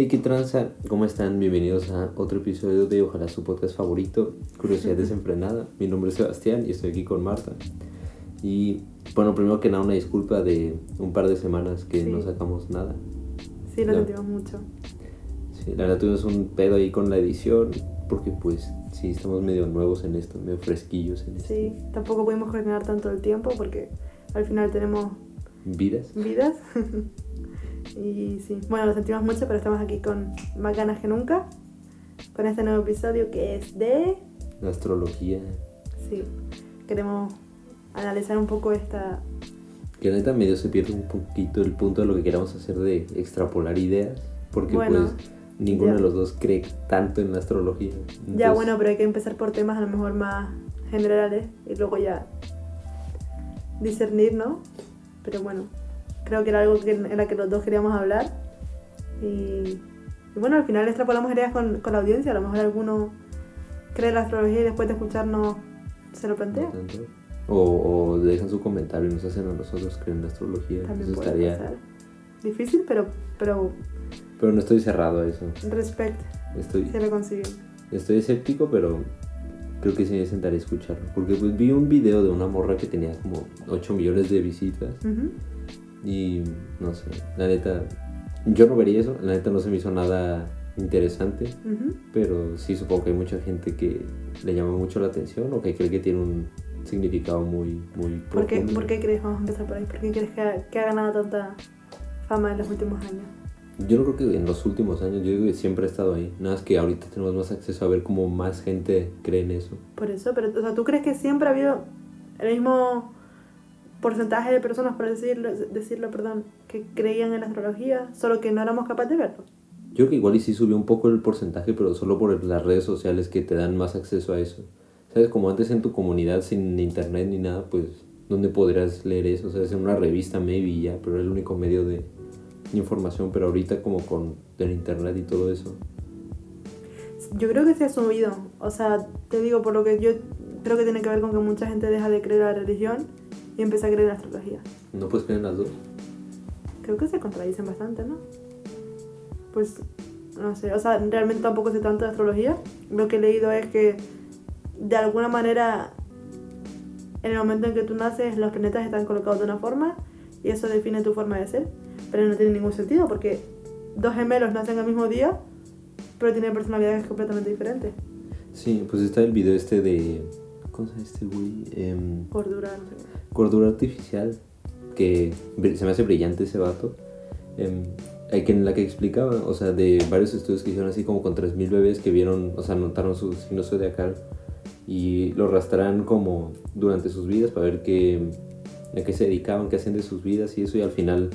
Hey, qué tranza, ¿cómo están? Bienvenidos a otro episodio de Ojalá su podcast favorito, Curiosidad Desenfrenada. Mi nombre es Sebastián y estoy aquí con Marta. Y bueno, primero que nada, una disculpa de un par de semanas que Sí. no sacamos nada. Sí, lo sentimos mucho. Sí, la verdad tuvimos un pedo ahí con la edición, porque pues sí, estamos medio nuevos en esto, medio fresquillos en esto. Sí, tampoco pudimos coordinar tanto el tiempo porque al final tenemos Vidas. vidas. y sí, bueno, lo sentimos mucho, pero estamos aquí con más ganas que nunca. Con este nuevo episodio que es de... La astrología. Sí, queremos analizar un poco esta... Que neta medio se pierde un poquito el punto de lo que queramos hacer de extrapolar ideas, porque Bueno, pues ninguno ya. de los dos cree tanto en la astrología. Ya bueno, pero hay que empezar por temas a lo mejor más generales y luego ya discernir, ¿no? Pero bueno, creo que era algo que, en la que los dos queríamos hablar. Y, y bueno, al final extrapolamos ideas con, con la audiencia. A lo mejor alguno cree la astrología y después de escucharnos se lo plantea. O, o dejan su comentario y nos hacen a nosotros creer en la astrología. También Eso puede estaría. pasar. Difícil, pero, pero Pero no estoy cerrado a eso. respect, Estoy, se lo consiguen. estoy escéptico, pero creo que sí me sentaré a escucharlo. Porque pues vi un video de una morra que tenía como 8 millones de visitas. Ujú. Y no sé, la neta, yo no vería eso, la neta no se me hizo nada interesante, pero sí supongo que hay mucha gente que le llama mucho la atención o que cree que tiene un significado muy, muy ¿Por qué, profundo. ¿Por qué crees? Vamos a empezar por ahí. ¿Por qué crees que ha, que ha ganado tanta fama en los últimos años? Yo no creo que en los últimos años, yo digo que siempre ha estado ahí, nada más que ahorita tenemos más acceso a ver cómo más gente cree en eso. Por eso, pero o sea, ¿tú crees que siempre ha habido el mismo porcentaje de personas, por decirlo, decirlo perdón, que creían en la astrología, solo que no éramos capaces de verlo? Yo creo que igual y sí subió un poco el porcentaje, pero solo por las redes sociales que te dan más acceso a eso. ¿Sabes? Como antes en tu comunidad sin internet ni nada, pues, ¿dónde podrías leer eso? ¿Sabes? En una revista maybe ya, pero era el único medio de información, pero ahorita como con el internet y todo eso. Yo creo que se ha subido, o sea, te digo, por lo que yo creo que tiene que ver con que mucha gente deja de creer en la religión y empieza a creer en la astrología. ¿No puedes creer en las dos? Creo que se contradicen bastante, ¿no? Pues, no sé, o sea, realmente tampoco sé tanto de astrología. Lo que he leído es que, de alguna manera, en el momento en que tú naces, los planetas están colocados de una forma y eso define tu forma de ser. Pero no tiene ningún sentido porque dos gemelos nacen al mismo día, pero tienen personalidades completamente diferentes. Sí, pues está el video este de... ¿Cómo se llama este güey? Em, Cordura, Artificial, que se me hace brillante ese vato, em, hay que en la que explicaba, o sea, de varios estudios que hicieron así como con 3.000 bebés que vieron, o sea, notaron su signo zodiacal y lo rastran como durante sus vidas para ver qué, a qué se dedicaban, qué hacían de sus vidas y eso y al final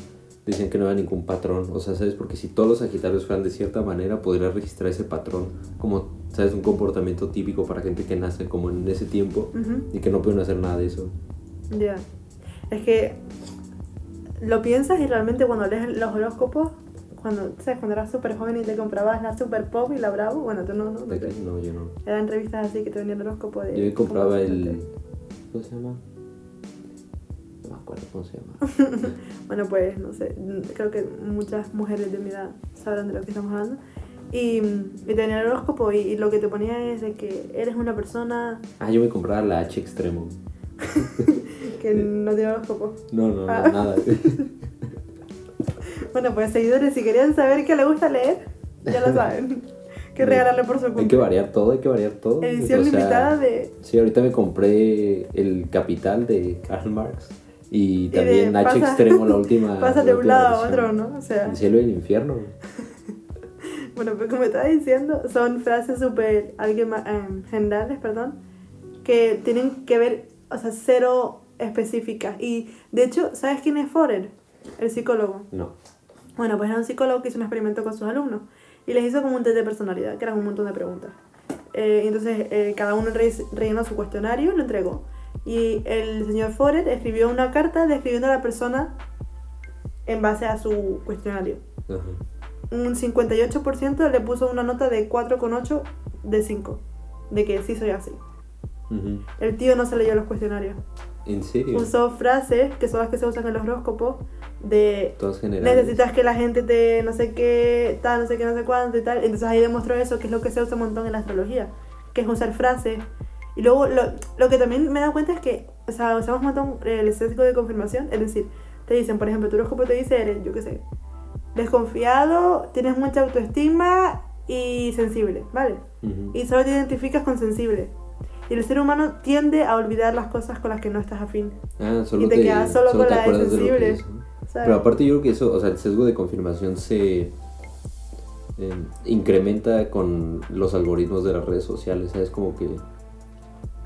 decían que no había ningún patrón, o sea, ¿sabes? Porque si todos los Sagitarios fueran de cierta manera, podrías registrar ese patrón como, ¿sabes? Un comportamiento típico para gente que nace como en ese tiempo Ujú. y que no pueden hacer nada de eso. Ya. Es que lo piensas y realmente cuando lees los horóscopos, cuando, ¿sabes? cuando eras súper joven y te comprabas la Super Pop y la Bravo, bueno, tú no, no. No, yo no. Eran revistas así que te venían el horóscopo de... Yo compraba el. ¿Cómo se llama? Acuerdo cómo se llama. Bueno, pues, no sé, creo que muchas mujeres de mi edad sabrán de lo que estamos hablando. Y, y te venía el horóscopo y, y lo que te ponía es de que eres una persona Ah, yo me compraba la H Extremo. que no tiene horóscopo. No, no, no, Ah. nada. Bueno, pues seguidores, si querían saber qué le gusta leer, ya lo saben. que regalarle por su hay que cumpleaños. variar todo, hay que variar todo. Edición O sea, limitada de... Sí, ahorita me compré el Capital de Karl Marx. Y de también H pasa- Extremo, la última. Pasa de un lado a versión. otro, ¿no? O sea, El cielo y el infierno. bueno, pues como estaba diciendo, son frases súper em, generales, perdón, que tienen que ver, o sea, cero específicas. Y de hecho, ¿sabes quién es Forer? El psicólogo. No. Bueno, pues era un psicólogo que hizo un experimento con sus alumnos y les hizo como un test de personalidad, que eran un montón de preguntas. Eh, entonces eh, cada uno re- rellenó su cuestionario y lo entregó. Y el señor Forer escribió una carta describiendo a la persona en base a su cuestionario. Ajá. Un 58% le puso una nota de 4,8 de 5, de que sí soy así. El tío no se leyó los cuestionarios. ¿En serio? Usó frases que son las que se usan en los horóscopos de necesitas que la gente te no sé qué, tal, no sé qué, no sé cuánto y tal. Entonces ahí demostró eso, que es lo que se usa un montón en la astrología, que es usar frases. Y luego lo, lo que también me he dado cuenta es que, o sea, usamos un montón el sesgo de confirmación, es decir, te dicen, por ejemplo, tu horóscopo te dice, eres, yo qué sé, desconfiado, tienes mucha autoestima y sensible, ¿vale? Ujú. Y solo te identificas con sensible. Y el ser humano tiende a olvidar las cosas con las que no estás afín. Ah, solo y te quedas solo con te la de de sensible. ¿sabes? Pero aparte yo creo que eso, o sea, el sesgo de confirmación se eh, incrementa con los algoritmos de las redes sociales, ¿sabes? Como que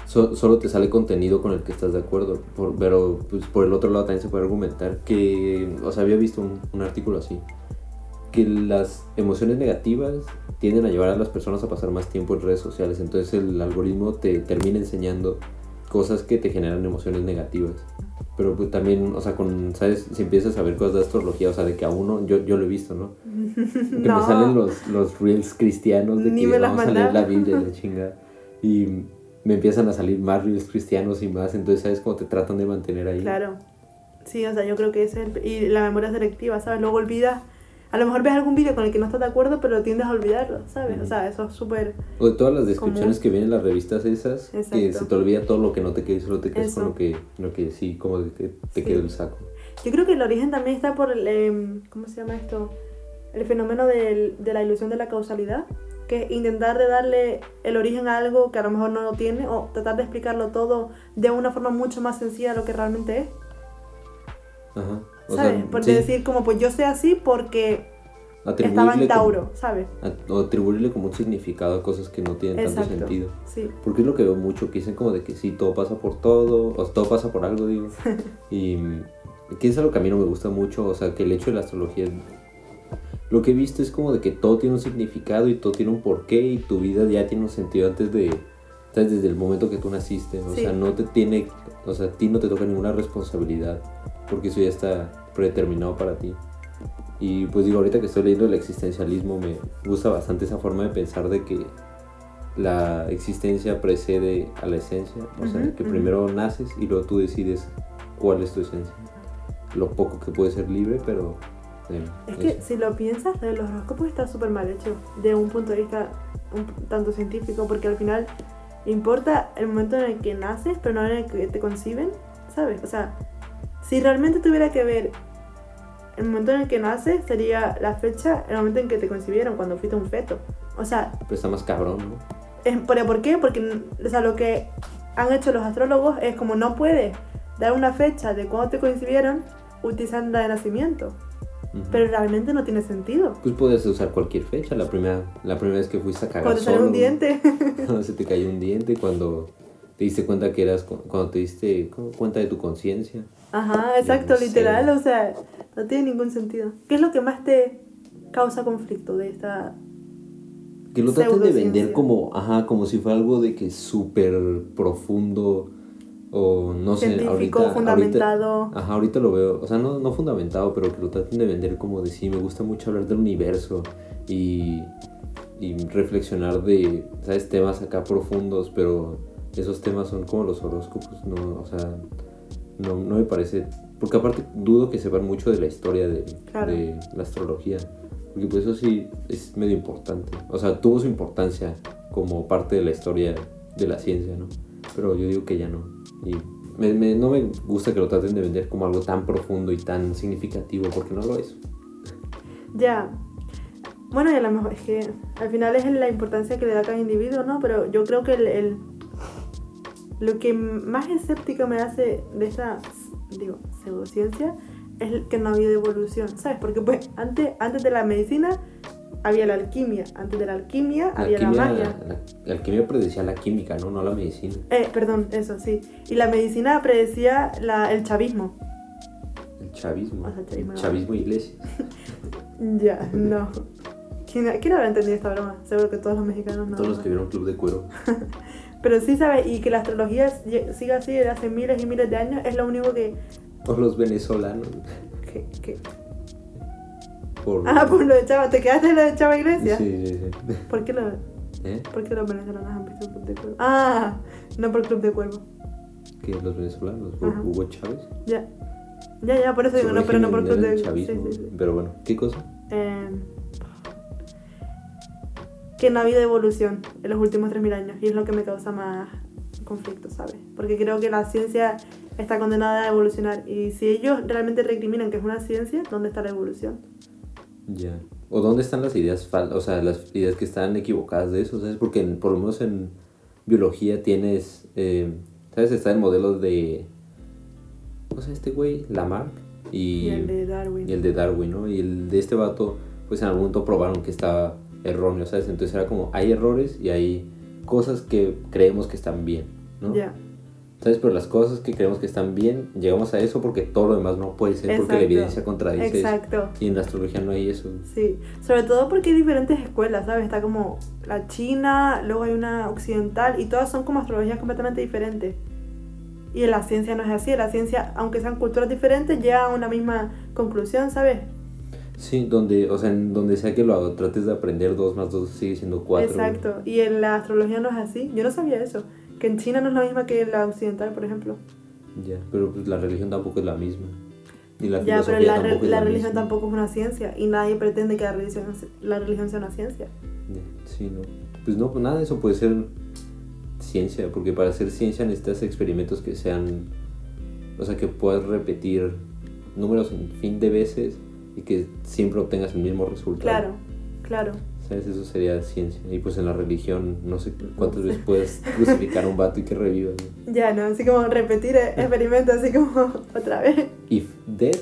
so- solo te sale contenido con el que estás de acuerdo, por- pero pues, por el otro lado también se puede argumentar que, o sea, había visto un, un artículo así, que las emociones negativas tienden a llevar a las personas a pasar más tiempo en redes sociales, entonces el algoritmo te termina enseñando cosas que te generan emociones negativas. Pero pues también, o sea, con, ¿sabes? Si empiezas a ver cosas de astrología, o sea, de que a uno, yo, yo lo he visto, ¿no? Que No. me salen los, los reels cristianos de Ni que vamos a leer la. Biblia y la chingada. Y me empiezan a salir más reels cristianos y más, entonces, ¿sabes? Cómo te tratan de mantener ahí. Claro. Sí, o sea, yo creo que es el... Y la memoria selectiva, ¿sabes? Luego olvidas... A lo mejor ves algún vídeo con el que no estás de acuerdo, pero tiendes a olvidarlo, ¿sabes? O Ujú. sea, eso es súper... O de todas las descripciones Como- que vienen en las revistas esas, que Exacto. se te olvida todo lo que no te quedó solo te quedas con lo que, lo que sí, como que te Sí. quedó el saco. Yo creo que el origen también está por el... em, ¿Cómo se llama esto? El fenómeno del- de la ilusión de la causalidad. Que es intentar de darle el origen a algo que a lo mejor no lo tiene o tratar de explicarlo todo de una forma mucho más sencilla de lo que realmente es. Ajá. O ¿Sabes? sea, por sí, decir como pues yo sé así porque estaba en atribuirle como- Tauro, ¿sabes? o atribuirle como un significado a cosas que no tienen tanto Exacto. sentido. Sí. Porque es lo que veo mucho, que dicen como de que sí, todo pasa por todo, o todo pasa por algo, digo. y que es algo que a mí no me gusta mucho, o sea, que el hecho de la astrología, lo que he visto es como de que todo tiene un significado y todo tiene un porqué y tu vida ya tiene un sentido antes de, ¿sabes? Desde el momento que tú naciste, o Sí. sea, no te tiene, o sea, a ti no te toca ninguna responsabilidad, porque eso ya está predeterminado para ti. Y pues digo, ahorita que estoy leyendo el existencialismo, me gusta bastante esa forma de pensar de que la existencia precede a la esencia. O sea, que primero naces y luego tú decides cuál es tu esencia. Lo poco que puede ser libre, pero... eh, Es que si lo piensas, los horóscopos está súper mal hecho, de un punto de vista un tanto científico, porque al final importa el momento en el que naces, pero no en el que te conciben, ¿sabes? O sea, si realmente tuviera que ver el momento en el que naces, sería la fecha, el momento en que te concibieron, cuando fuiste un feto. O sea, Pero está más cabrón, ¿no? es, ¿pero ¿por qué? Porque o sea, lo que han hecho los astrólogos es como no puedes dar una fecha de cuando te concibieron utilizando la de nacimiento. Pero realmente no tiene sentido. Pues puedes usar cualquier fecha. La primera, la primera vez que fuiste a cagar Cuando te solo, un diente. Cuando se te cayó un diente, cuando te diste cuenta que eras... Cuando te diste cu- cuenta de tu conciencia. Ajá, exacto, no sé. literal, o sea, no tiene ningún sentido. ¿Qué es lo que más te causa conflicto de esta... Que lo traten de vender como, ajá, como si fuera algo de que súper profundo o no sé, Científico, ahorita, fundamentado. ahorita, ajá, ahorita lo veo, o sea, no, no fundamentado, pero que lo traten de vender como de sí, me gusta mucho hablar del universo y, y reflexionar de, ¿sabes? Temas acá profundos, pero esos temas son como los horóscopos, no, o sea, no, no me parece, porque aparte dudo que sepan mucho de la historia de, Claro. de la astrología. Porque pues eso sí es medio importante. O sea, tuvo su importancia como parte de la historia de la ciencia, ¿no? Pero yo digo que ya no. Y me- no me gusta que lo traten de vender como algo tan profundo y tan significativo, porque no lo es. Ya. Bueno, y a lo mejor es que al final es la importancia que le da cada individuo, ¿no? Pero yo creo que el, lo que más escéptica me hace de esta, digo, pseudociencia es que no ha habido evolución, ¿sabes? Porque pues antes, antes de la medicina había la alquimia, antes de la alquimia La había la alquimia, magia. la, la alquimia predecía la química, ¿no? No la medicina. Eh, perdón, eso sí. Y la medicina predecía la, el chavismo. El chavismo. O sea, el chavismo El chavismo iglesia. Ya, no. ¿Quién, ¿Quién habrá entendido esta broma? Seguro que todos los mexicanos no. Todos los que vieron Club de Cuero. Pero sí, ¿sabes? Y que la astrología siga así desde hace miles y miles de años es lo único que... O los venezolanos. que, que- Por... Ah, por lo de Chava. ¿Te quedaste en lo de Chava Iglesia? Sí, sí, sí. ¿Por, qué lo, ¿Eh? ¿Por qué los venezolanos han visto Club de Cuervo? Ah, no por Club de Cuervo. Que los venezolanos, por Ajá. Hugo Chávez. Ya. Ya, ya, por eso digo, no, pero no por el. Sí, chavismo. sí, sí. Pero bueno, ¿qué cosa? Eh, que no ha habido evolución en los últimos 3.000 años y es lo que me causa más conflicto, ¿sabes? Porque creo que la ciencia está condenada a evolucionar y si ellos realmente recriminan que es una ciencia, ¿dónde está la evolución? Ya. ¿O dónde están las ideas fal o sea, las ideas que están equivocadas de eso? ¿Sabes? Porque en- por lo menos en biología tienes, eh, ¿sabes? Está el modelo de, ¿cómo se llama este güey? Lamarck y, Y, el de Darwin. y el de Darwin, ¿no? Y el de este vato, pues en algún momento probaron que estaba erróneo, ¿sabes? Entonces era como, hay errores y hay cosas que creemos que están bien, ¿no? Ya, ¿Sabes? Pero las cosas que creemos que están bien, llegamos a eso porque todo lo demás no puede ser, porque la Exacto. evidencia contradice eso. exacto. Y en la astrología no hay eso. Sí, sobre todo porque hay diferentes escuelas, ¿sabes? Está como la china, luego hay una occidental y todas son como astrologías completamente diferentes. Y en la ciencia no es así, en la ciencia, aunque sean culturas diferentes, llega a una misma conclusión, ¿sabes? Sí, donde, o sea, en donde sea que lo trates de aprender, 2 más 2 sigue siendo 4. Exacto, y en la astrología no es así, yo no sabía eso, que en China no es la misma que en la occidental, por ejemplo. Ya, pero pues la religión tampoco es la misma. Ni la ya, pero la, re- tampoco es la la religión misma. tampoco es una ciencia y nadie pretende que la religión, la religión sea una ciencia. Ya, Sí, no. Pues no, pues nada de eso puede ser ciencia, porque para hacer ciencia necesitas experimentos que sean, o sea, que puedas repetir números en fin de veces y que siempre obtengas el mismo resultado. Claro, claro. ¿Sabes? Eso sería ciencia. Y pues en la religión, no sé cuántas veces puedes crucificar a un vato y que reviva. ¿no? Ya, ¿no? Así como repetir eh, experimentos, así como otra vez. If dead,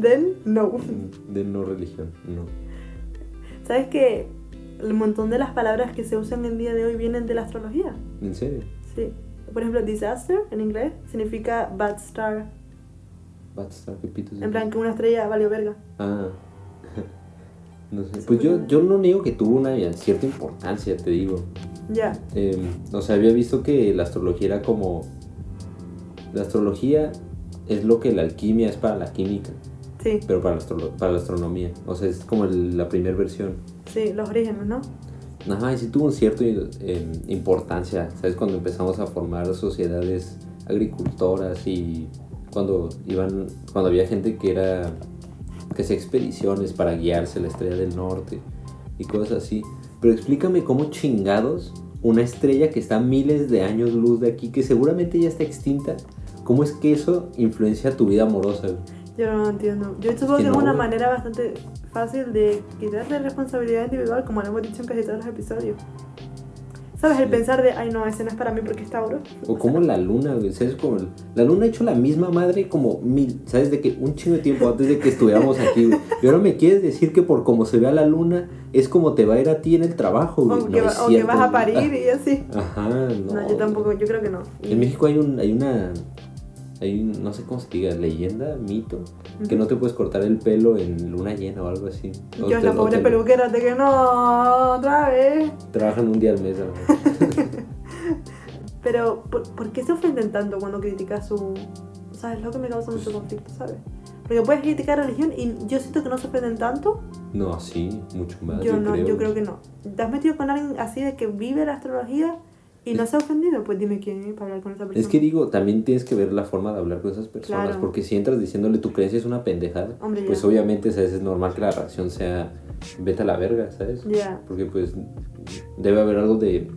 Then, no. de no religión, no. ¿Sabes que el montón de las palabras que se usan el día de hoy vienen de la astrología? ¿En serio? Sí. Por ejemplo, disaster en inglés significa bad star. Bad Star, ¿qué pitos? En plan, que una estrella valió verga. Ah. No sé. Pues yo, yo no niego que tuvo una cierta importancia, te digo. Ya. Eh, o sea, había visto que la astrología era como... La astrología es lo que la alquimia es para la química, Sí, pero para la, para la astronomía. O sea, es como el- la primera versión. sí, los orígenes, ¿no? Ajá, y sí tuvo un cierto eh, importancia, ¿sabes? Cuando empezamos a formar sociedades agricultoras y cuando iban, cuando había gente que era, que hacía expediciones para guiarse a la estrella del norte y cosas así. Pero explícame cómo chingados una estrella que está a miles de años luz de aquí, que seguramente ya está extinta, ¿cómo es que eso influencia tu vida amorosa? Yo no lo entiendo. Yo supongo que que es una güey. manera bastante fácil de quitarle responsabilidad individual, como lo hemos dicho en casi todos los episodios. ¿Sabes? El pensar de, ay no, ese no es para mí porque es Tauro. O como la luna, güey, ¿sabes? Como la luna ha hecho la misma madre como mil, ¿sabes? De que un chingo de tiempo antes de que estuviéramos aquí, güey. Y ahora me quieres decir que por como se vea la luna es como te va a ir a ti en el trabajo, güey. O, No que, va- o que vas a parir y así. Ajá, no. No, yo tampoco, yo creo que no. En México hay un, hay una, hay no sé cómo se diga, leyenda, mito, que no te puedes cortar el pelo en luna llena o algo así. O Yo, te- la pobre te- peluquera, de que no, otra vez. Trabajan un día al mes. Pero, ¿por, por qué se ofenden tanto cuando criticas su...? ¿Sabes? Lo que me causa mucho conflicto, ¿sabes? Porque puedes criticar religión y yo siento que no se ofenden tanto. No, sí, mucho más. Yo, no, yo creo que no. ¿Te has metido con alguien así de que vive la astrología y no se ha ofendido? Pues dime quién es para hablar con esa persona. Es que digo, también tienes que ver la forma de hablar con esas personas, Claro. porque si entras diciéndole tu creencia es una pendejada, Hombre, ya. pues obviamente ¿sabes? es normal que la reacción sea vete a la verga, ¿sabes? Ya. Porque pues debe haber algo de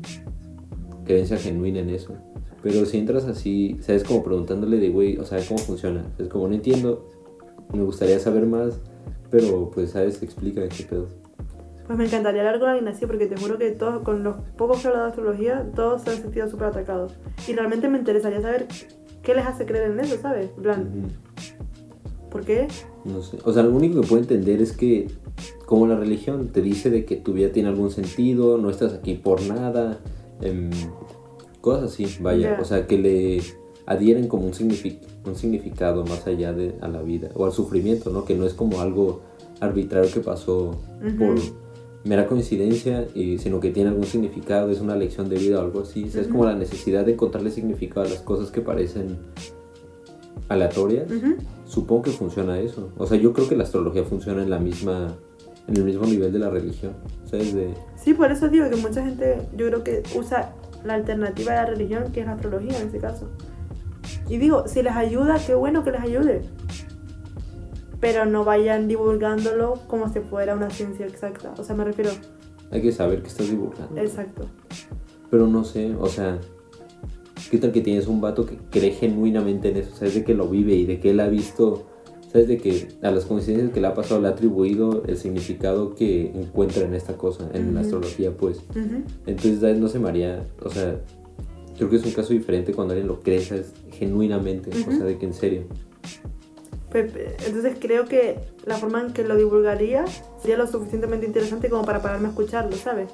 creencia genuina en eso. Pero si entras así, ¿sabes? Como preguntándole de, güey, o sea, ¿cómo funciona? Es como no entiendo, me gustaría saber más, pero pues, ¿sabes? Explícame qué pedo. Pues me encantaría hablar con alguien así porque te juro que todos, con los pocos que he hablado de astrología, todos se han sentido súper atacados. Y realmente me interesaría saber qué les hace creer en eso, ¿sabes? En plan. ¿por qué? No sé. O sea, lo único que puedo entender es que, como la religión te dice de que tu vida tiene algún sentido, no estás aquí por nada, em, cosas así, vaya. Ya. O sea, que le adhieren como un, signifi- un significado más allá de a la vida o al sufrimiento, ¿no? Que no es como algo arbitrario que pasó por mera coincidencia, y, sino que tiene algún significado, es una lección de vida o algo así. O sea, es como la necesidad de encontrarle significado a las cosas que parecen aleatorias. Supongo que funciona eso. O sea, yo creo que la astrología funciona en la misma, en el mismo nivel de la religión. ¿Sabes? De, Sí, por eso digo que mucha gente, yo creo que usa la alternativa de la religión, que es la astrología en este caso. Y digo, si les ayuda, qué bueno que les ayude. Pero no vayan divulgándolo como si fuera una ciencia exacta. O sea, me refiero. Hay que saber que estás divulgando. Exacto. Pero no sé, o sea, ¿qué tal que tienes un vato que cree genuinamente en eso? ¿Sabes de que lo vive y de que él ha visto, sabes de que a las coincidencias que le ha pasado le ha atribuido el significado que encuentra en esta cosa, en la astrología, pues? Entonces, ¿sabes? no se me haría, o sea, creo que es un caso diferente cuando alguien lo cree, ¿sabes? Genuinamente, o Ujú. sea, de que en serio. Entonces creo que la forma en que lo divulgaría sería lo suficientemente interesante como para pararme a escucharlo, ¿sabes?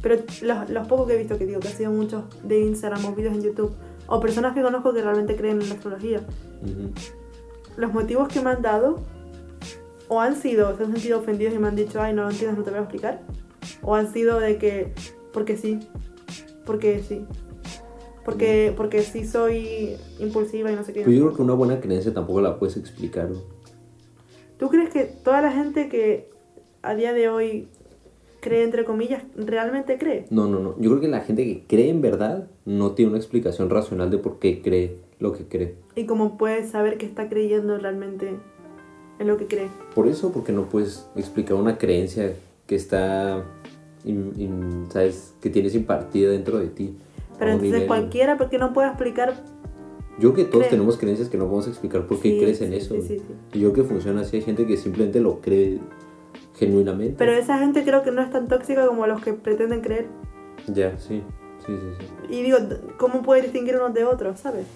Pero los, los pocos que he visto que digo que ha sido muchos de Instagram o vídeos en YouTube o personas que conozco que realmente creen en la astrología, Ujú. los motivos que me han dado o han sido, se han sentido ofendidos y me han dicho, ay, no lo entiendes, no te voy a explicar, o han sido de que, porque sí, porque sí, porque, porque sí soy impulsiva y no sé qué. Pues yo creo que una buena creencia tampoco la puedes explicar. ¿no? ¿Tú crees que toda la gente que a día de hoy cree, entre comillas, realmente cree? No, no, no. Yo creo que la gente que cree en verdad no tiene una explicación racional de por qué cree lo que cree. ¿Y cómo puedes saber que está creyendo realmente en lo que cree? Por eso, porque no puedes explicar una creencia que está, in- in- ¿sabes? Que tienes impartida dentro de ti. Pero entonces nivel- cualquiera, porque no puede explicar Yo que todos cree. tenemos creencias que no podemos explicar por qué Sí, crees en eso. sí, sí, sí. Y yo que funciona así. Hay gente que simplemente lo cree genuinamente. Pero esa gente creo que no es tan tóxica como los que pretenden creer. Ya, sí. Sí, sí, sí. Y digo, ¿cómo puede distinguir unos de otros, sabes?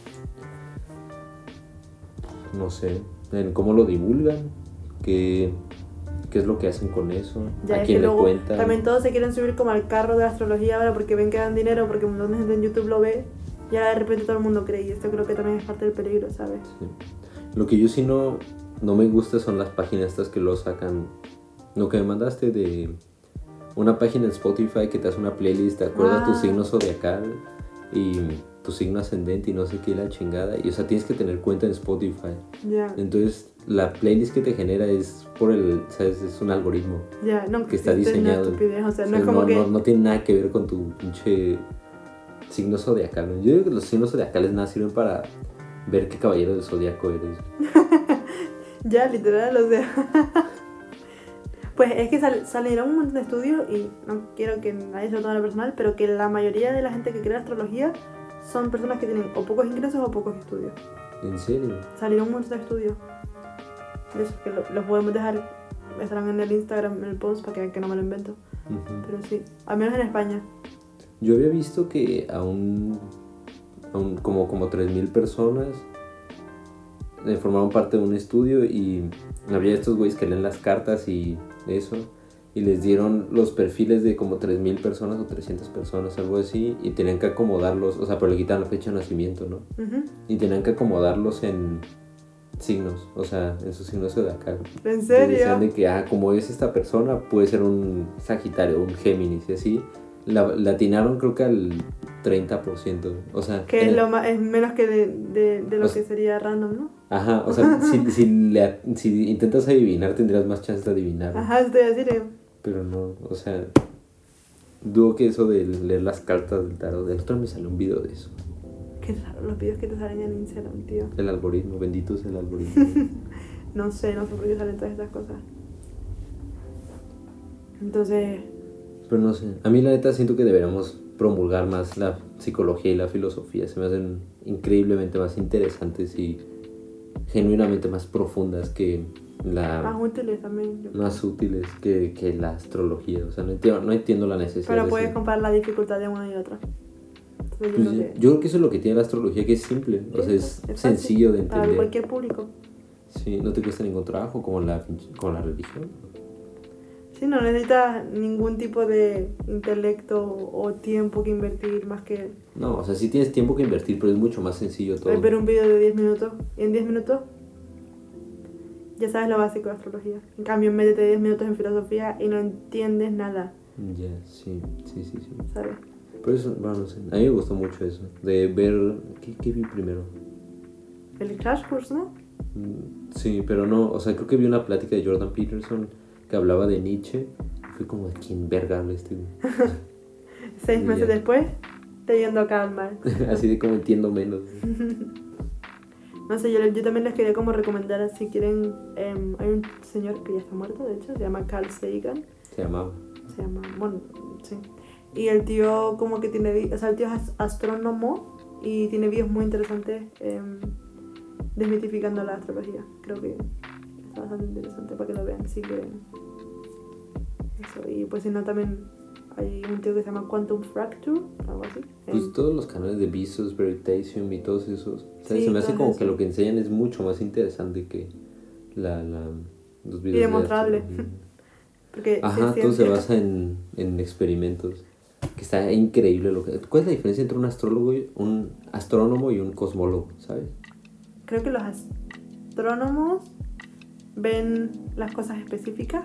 No sé. En cómo lo divulgan. ¿Qué, qué es lo que hacen con eso? Ya ¿A quién le cuentan? también todos se quieren subir como al carro de la astrología ahora porque ven que dan dinero, porque un gente en YouTube lo ve y ahora de repente todo el mundo cree y esto creo que también es parte del peligro, ¿sabes? Sí. Lo que yo sí no, no me gusta son las páginas estas que lo sacan. Lo que me mandaste de una página en Spotify que te hace una playlist de acuerdo a tu Ah. signo zodiacal y tu signo ascendente y no sé qué la chingada. Y o sea, tienes que tener cuenta en Spotify. Ya, Entonces, la playlist que te genera es por el, ¿sabes? Es un algoritmo. ya, no, que está diseñado. o sea, no sea, es como no, que... no- no tiene nada que ver con tu pinche signo zodiacal. Yo digo que los signos zodiacales nada sirven para ver qué caballero del zodiaco eres. Ya, literal, o sea. pues es que sal- salieron un montón de estudios y no quiero que nadie se lo tome personal, pero que la mayoría de la gente que cree astrología son personas que tienen o pocos ingresos o pocos estudios. ¿En serio? Salieron montón de estudios. De esos que lo- los podemos dejar, estarán en el Instagram, en el post, para que vean que no me lo invento. Ujú. Pero sí, al menos en España. Yo había visto que a un, a un- como, como 3.000 personas eh, formaron parte de un estudio y había estos güeyes que leen las cartas y eso y les dieron los perfiles de como 3.000 personas o 300 personas, algo así, y tenían que acomodarlos, o sea, pero le quitan la fecha de nacimiento, ¿no? Ujú. Y tenían que acomodarlos en signos, o sea, en sus signos zodiacales. ¿En serio? Decían de que, ah, como es esta persona, puede ser un Sagitario, un Géminis y así. La, la atinaron creo que al 30%. O sea, Que es, lo más, es menos que de, de, de lo sea- que sería random, ¿no? Ajá, o sea, si, si, le- si intentas adivinar tendrías más chance de adivinar. Ajá, estoy a decir. eh, Pero no, o sea, dudo que eso de leer las cartas del tarot. Del otro me salió un video de eso. Qué raro los vídeos que te salen en Instagram, tío. El algoritmo, bendito es el algoritmo. No sé, no sé por qué salen todas estas cosas. Entonces, Pero no sé, a mí la neta siento que deberíamos promulgar más la psicología y la filosofía. Se me hacen increíblemente más interesantes y genuinamente más profundas que más la útiles también. yo creo. más útiles que, que la astrología. O sea, no entiendo, no entiendo la necesidad. Pero de puedes comparar la dificultad de una y otra. Entonces, yo Pues, creo que yo creo que eso es lo que tiene la astrología, que es simple. O sea, es, fácil sencillo de Para entender. cualquier público. Sí, no te cuesta ningún trabajo como la, como la religión. Sí, no necesitas ningún tipo de intelecto o tiempo que invertir más que No, o sea, sí tienes tiempo que invertir, pero es mucho más sencillo todo. ver un video de 10 minutos. Y en 10 minutos ya sabes lo básico de astrología. En cambio, métete 10 minutos en filosofía y no entiendes nada, Ya, sí, sí, sí, sí. ¿sabes? Pero eso, bueno, no sé. A mí me gustó mucho eso. De ver. ¿Qué, qué vi primero? El Crash Course, ¿no? Mm, Sí, pero no. O sea, creo que vi una plática de Jordan Peterson que hablaba de Nietzsche. Fue como de quién verga habla este. güey?" Seis Ya. meses después, leyendo a Karl Marx. Así de como entiendo menos. No sé, yo, yo también les quería como recomendar, si quieren, em, hay un señor que ya está muerto, de hecho, se llama Carl Sagan. Se llamaba. Se llama, bueno, sí. Y el tío como que tiene, o sea, el tío es astrónomo y tiene vídeos muy interesantes em, desmitificando la astrología. Creo que está bastante interesante para que lo vean si quieren. Eso, y pues si no también hay un tío que se llama Quantum Fracture, algo así. Pues Em, todos los canales de Visus, Veritasium y todos esos. ¿sabes? Sí, se me hace como esos. que lo que enseñan es mucho más interesante que la, la, los videos. de demostrable. astrología. porque sí Ajá, es todo se basa en, en experimentos. Que está increíble lo que. ¿Cuál es la diferencia entre un astrólogo, y- un astrónomo y un cosmólogo, sabes? Creo que los astrónomos ven las cosas específicas,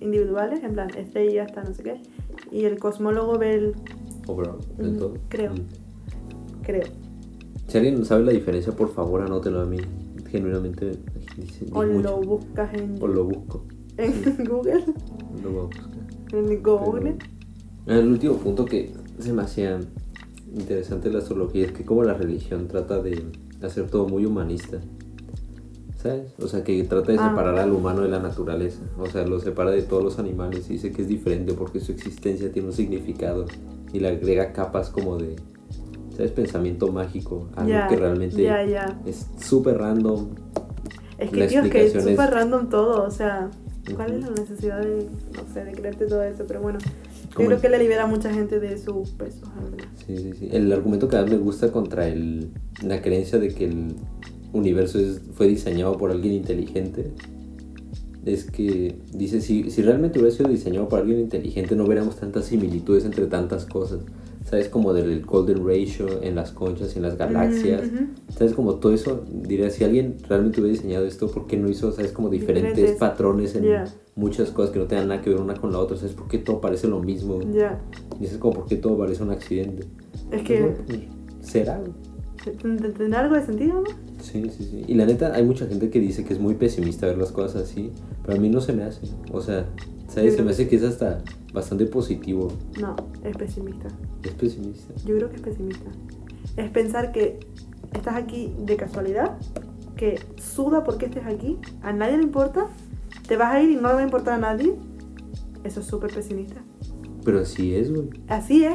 individuales, en plan estrellas, hasta no sé qué. Y el cosmólogo ve el. Overall, en Mm, todo. creo. Mm. creo. Si alguien sabe la diferencia, por favor, anótelo a mí. Genuinamente. dice- O lo mucho. buscas en, O lo busco. en Google. Lo voy a buscar. En Google. Pero, el último punto que se me hacía interesante de la astrología es que como la religión trata de hacer todo muy humanista. ¿Sabes? O sea, que trata de Ah. separar al humano de la naturaleza. O sea, lo separa de todos los animales y dice que es diferente porque su existencia tiene un significado y le agrega capas como de, ¿sabes? Pensamiento mágico. Algo que realmente es súper random. Es que, tío, es que es súper random todo. O sea, ¿cuál es la necesidad de, no sé, de creerte todo eso? Pero bueno, yo creo que le libera a mucha gente de su peso. Sí, sí, sí. El argumento que más me gusta contra el, la creencia de que el universo es- fue diseñado por alguien inteligente es que dice, si, si realmente hubiera sido diseñado por alguien inteligente no veríamos tantas similitudes entre tantas cosas. ¿Sabes? Como del golden ratio en las conchas y en las galaxias. Ujú. ¿Sabes? Como todo eso, diría, si alguien realmente hubiera diseñado esto, ¿por qué no hizo, ¿sabes? Como diferentes, Diferentes. patrones en muchas cosas que no tengan nada que ver una con la otra? ¿Sabes? ¿Por qué todo parece lo mismo? Ya. Y eso es como, ¿por qué todo parece un accidente? Es Pues que bueno, pues, ¿Será? ¿Tend- tendrá algo de sentido, ¿no? Sí, sí, sí. Y la neta, hay mucha gente que dice que es muy pesimista ver las cosas así, pero a mí no se me hace. O sea, ¿sabes? Se me hace que es hasta bastante positivo. No, es pesimista. Es pesimista. Yo creo que es pesimista. Es pensar que estás aquí de casualidad, que suda porque estés aquí, a nadie le importa, te vas a ir y no le va a importar a nadie. Eso es súper pesimista. Pero así es, güey. Así es,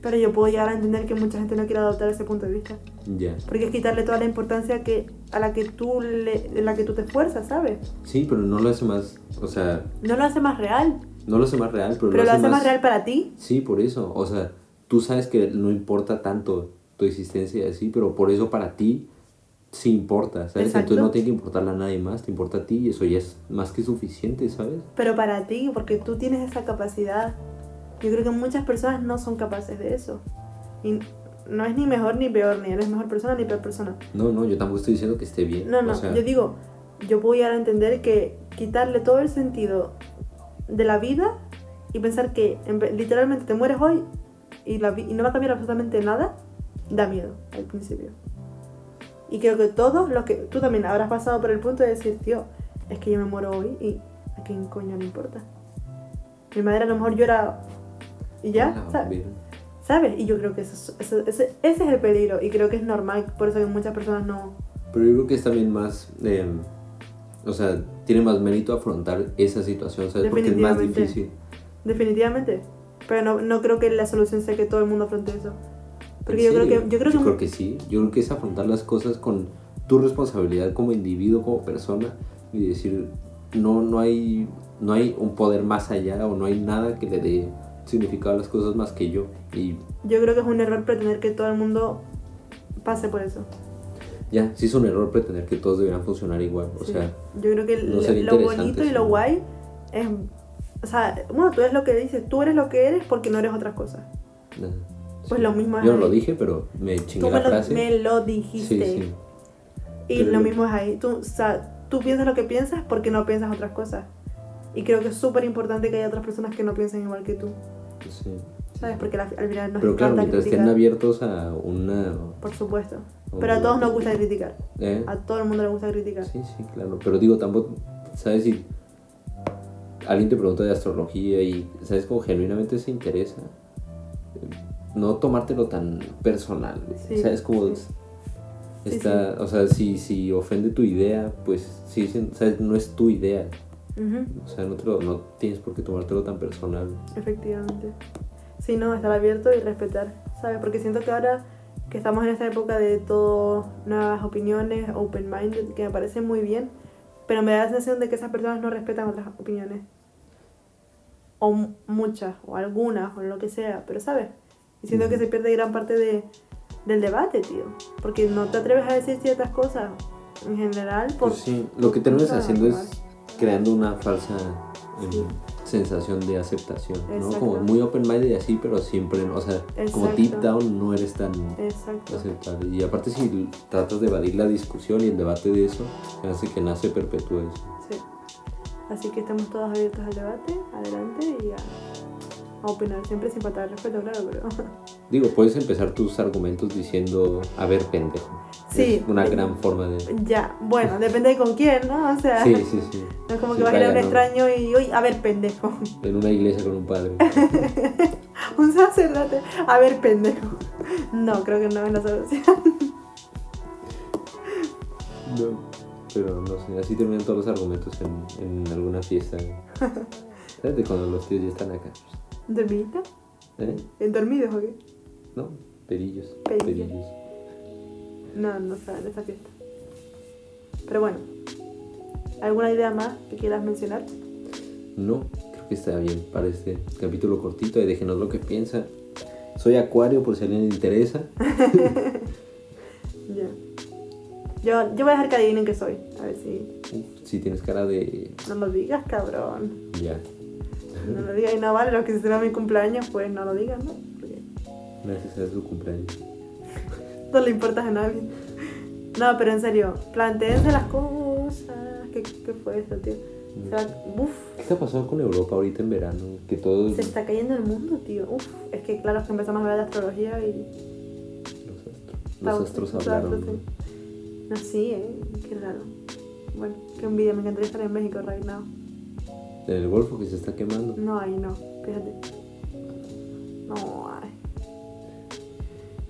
pero yo puedo llegar a entender que mucha gente no quiere adoptar ese punto de vista. Ya. Porque es quitarle toda la importancia que, a la que tú le, en la que tú te esfuerzas, ¿sabes? Sí, pero no lo hace más, o sea, No lo hace más real, no lo hace más real, pero, pero lo hace más real para ti. Sí, por eso. O sea, tú sabes que no importa tanto tu existencia así, pero por eso para ti sí importa, ¿sabes? Exacto. Entonces no tiene que importarle a nadie más, te importa a ti y eso ya es más que suficiente, ¿sabes? Pero para ti, porque tú tienes esa capacidad. Yo creo que muchas personas no son capaces de eso. Y no es ni mejor ni peor, ni eres mejor persona ni peor persona. No, no, yo tampoco estoy diciendo que esté bien. No, no, o sea, yo digo, yo puedo llegar a entender que quitarle todo el sentido de la vida y pensar que literalmente te mueres hoy y, la, y no va a cambiar absolutamente nada, da miedo al principio. Y creo que todos los que tú también habrás pasado por el punto de decir, tío, es que yo me muero hoy y a quién coño le importa. Mi madre a lo mejor llora y ya, ¿sabes? ¿Sabes? Y yo creo que eso, es- eso- ese, ese es el peligro y creo que es normal, por eso que muchas personas no... Pero yo creo que es también más, eh, o sea, tiene más mérito afrontar esa situación, ¿sabes? Porque es más difícil. Definitivamente. Pero no, no creo que la solución sea que todo el mundo afronte eso. Porque yo ¿En creo, que, serio? yo creo que... sí. Yo creo que es afrontar las cosas con tu responsabilidad como individuo, como persona, y decir, no, no, hay, no hay un poder más allá o no hay nada que le dé significado las cosas más que yo. Y Yo creo que es un error pretender que todo el mundo pase por eso. ya, sí es un error pretender que todos deberían funcionar igual. O Sí. sea, yo creo que no lo- lo bonito y lo guay es... O sea, bueno, tú eres lo que dices, tú eres lo que eres porque no eres otras cosas. Pues lo mismo es Yo no lo dije, pero me chingué Tú la me lo, frase. me lo dijiste. sí. Y Pero- lo mismo es ahí. Tú, o sea, tú piensas lo que piensas porque no piensas otras cosas. Y creo que es súper importante que haya otras personas que no piensen igual que tú. Sí. ¿Sabes? Porque la- al final nos Pero claro, mientras estén criticar. abiertos a una... Por supuesto. Pero a todos nos gusta criticar. ¿Eh? A todo el mundo le gusta criticar. Sí, sí, claro. Pero digo, tampoco, ¿sabes? Si alguien te pregunta de astrología y, ¿sabes? Como genuinamente se interesa, no tomártelo tan personal. Sí, ¿Sabes? Como, sí. Sí, Está, o sea, si, si ofende tu idea, pues o sea, no es tu idea. Ujú, O sea, no, te lo- no tienes por qué tomártelo tan personal. Efectivamente. Sí, no, estar abierto y respetar, ¿sabes? Porque siento que ahora que estamos en esta época de todo, nuevas opiniones, open-minded, que me parece muy bien, pero me da la sensación de que esas personas no respetan otras opiniones. O mu- muchas, o algunas, o lo que sea, pero ¿sabes? Y siento que Ujú. se pierde gran parte de, del debate, tío. Porque no te atreves a decir ciertas cosas en general. Por, Pues sí, lo que terminas haciendo es. Creando una falsa Sí. sensación de aceptación, ¿no? Como muy open-minded y así, pero siempre, o sea, como deep down no eres tan Exacto. aceptable. Y aparte si tratas de evadir la discusión y el debate de eso, hace que nace perpetúa eso. Sí. Así que estamos todos abiertos al debate, adelante y a, a opinar, siempre sin faltar respeto, claro, pero... Digo, puedes empezar tus argumentos diciendo, a ver, pendejo. Sí. Es una gran forma de... ya, bueno, depende de con quién, ¿no? O sea, Sí, sí, sí. no es como Sí, que vas a ir a un extraño y, uy, a ver, pendejo. En una iglesia con un padre. un sacerdote, a ver, pendejo. No, creo que no es la solución. No, pero no sé, así terminan todos los argumentos en, en alguna fiesta. ¿Sabes? De cuando los tíos ya están acá. ¿Dormidita? ¿Eh? ¿En dormidos o qué? No, perillos. Perillos. Perillos. No, no saben esa fiesta. Pero bueno, ¿alguna idea más que quieras mencionar? No, creo que está bien para este capítulo cortito y déjenos lo que piensan. Soy Acuario por si a alguien le interesa. Ya. Yo, yo voy a dejar que adivinen qué soy. A ver si. Si tienes cara de... No lo digas, cabrón. Ya. No lo digas y no vale. Los que se celebran mi cumpleaños, pues no lo digan, ¿no? Gracias a su cumpleaños. no le importas a nadie. No, pero en serio, planteense las cosas. ¿Qué, qué fue esto, tío? O sea, uf, ¿Qué está pasando con Europa ahorita en verano? Que todo... se está cayendo el mundo, tío. Uf, es que claro, es que empezamos a ver la astrología y. Los astros, los astros hablaron. sí. No, sí, eh. Qué raro. Bueno, qué envidia. Me encantaría estar en México right now. En el Golfo que se está quemando. No, ahí no. Fíjate. No.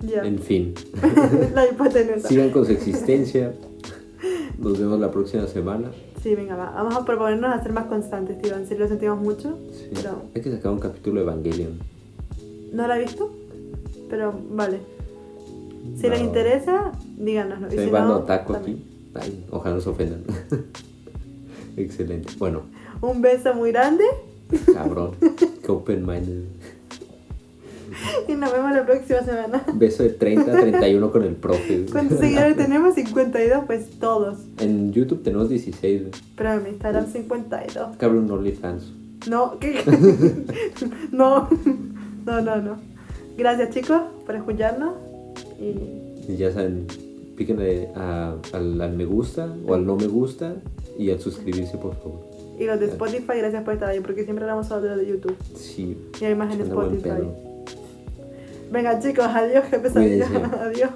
Ya. En fin, la hipotenusa. sigan con su existencia. Nos vemos la próxima semana. Sí, venga, va. Vamos a proponernos a ser más constantes, tío. En serio lo sentimos mucho. Sí. Pero Hay que sacar un capítulo de Evangelion. no la he visto. Pero vale. Si les interesa, díganoslo. Y Se si van no, también. aquí. Ay, ojalá no se ofendan. Excelente. Bueno, Un beso muy grande cabrón. Qué open-minded. Y nos vemos la próxima semana. Beso de 30 a 31 con el profe. ¿Cuántos seguidores tenemos? 52, pues todos. En YouTube tenemos 16. güey. Pero en Instagram 52. Cabrón, un OnlyFans. No, ¿qué? no, no, no, no. Gracias chicos por escucharnos y Y ya saben, píquenle a- al, al me gusta o al no me gusta y al suscribirse, por favor. Y los de Spotify, gracias por estar ahí, porque siempre hablamos solo de los de YouTube. Sí. Y hay más en Spotify. Venga chicos, adiós, qué pesadilla. Adiós.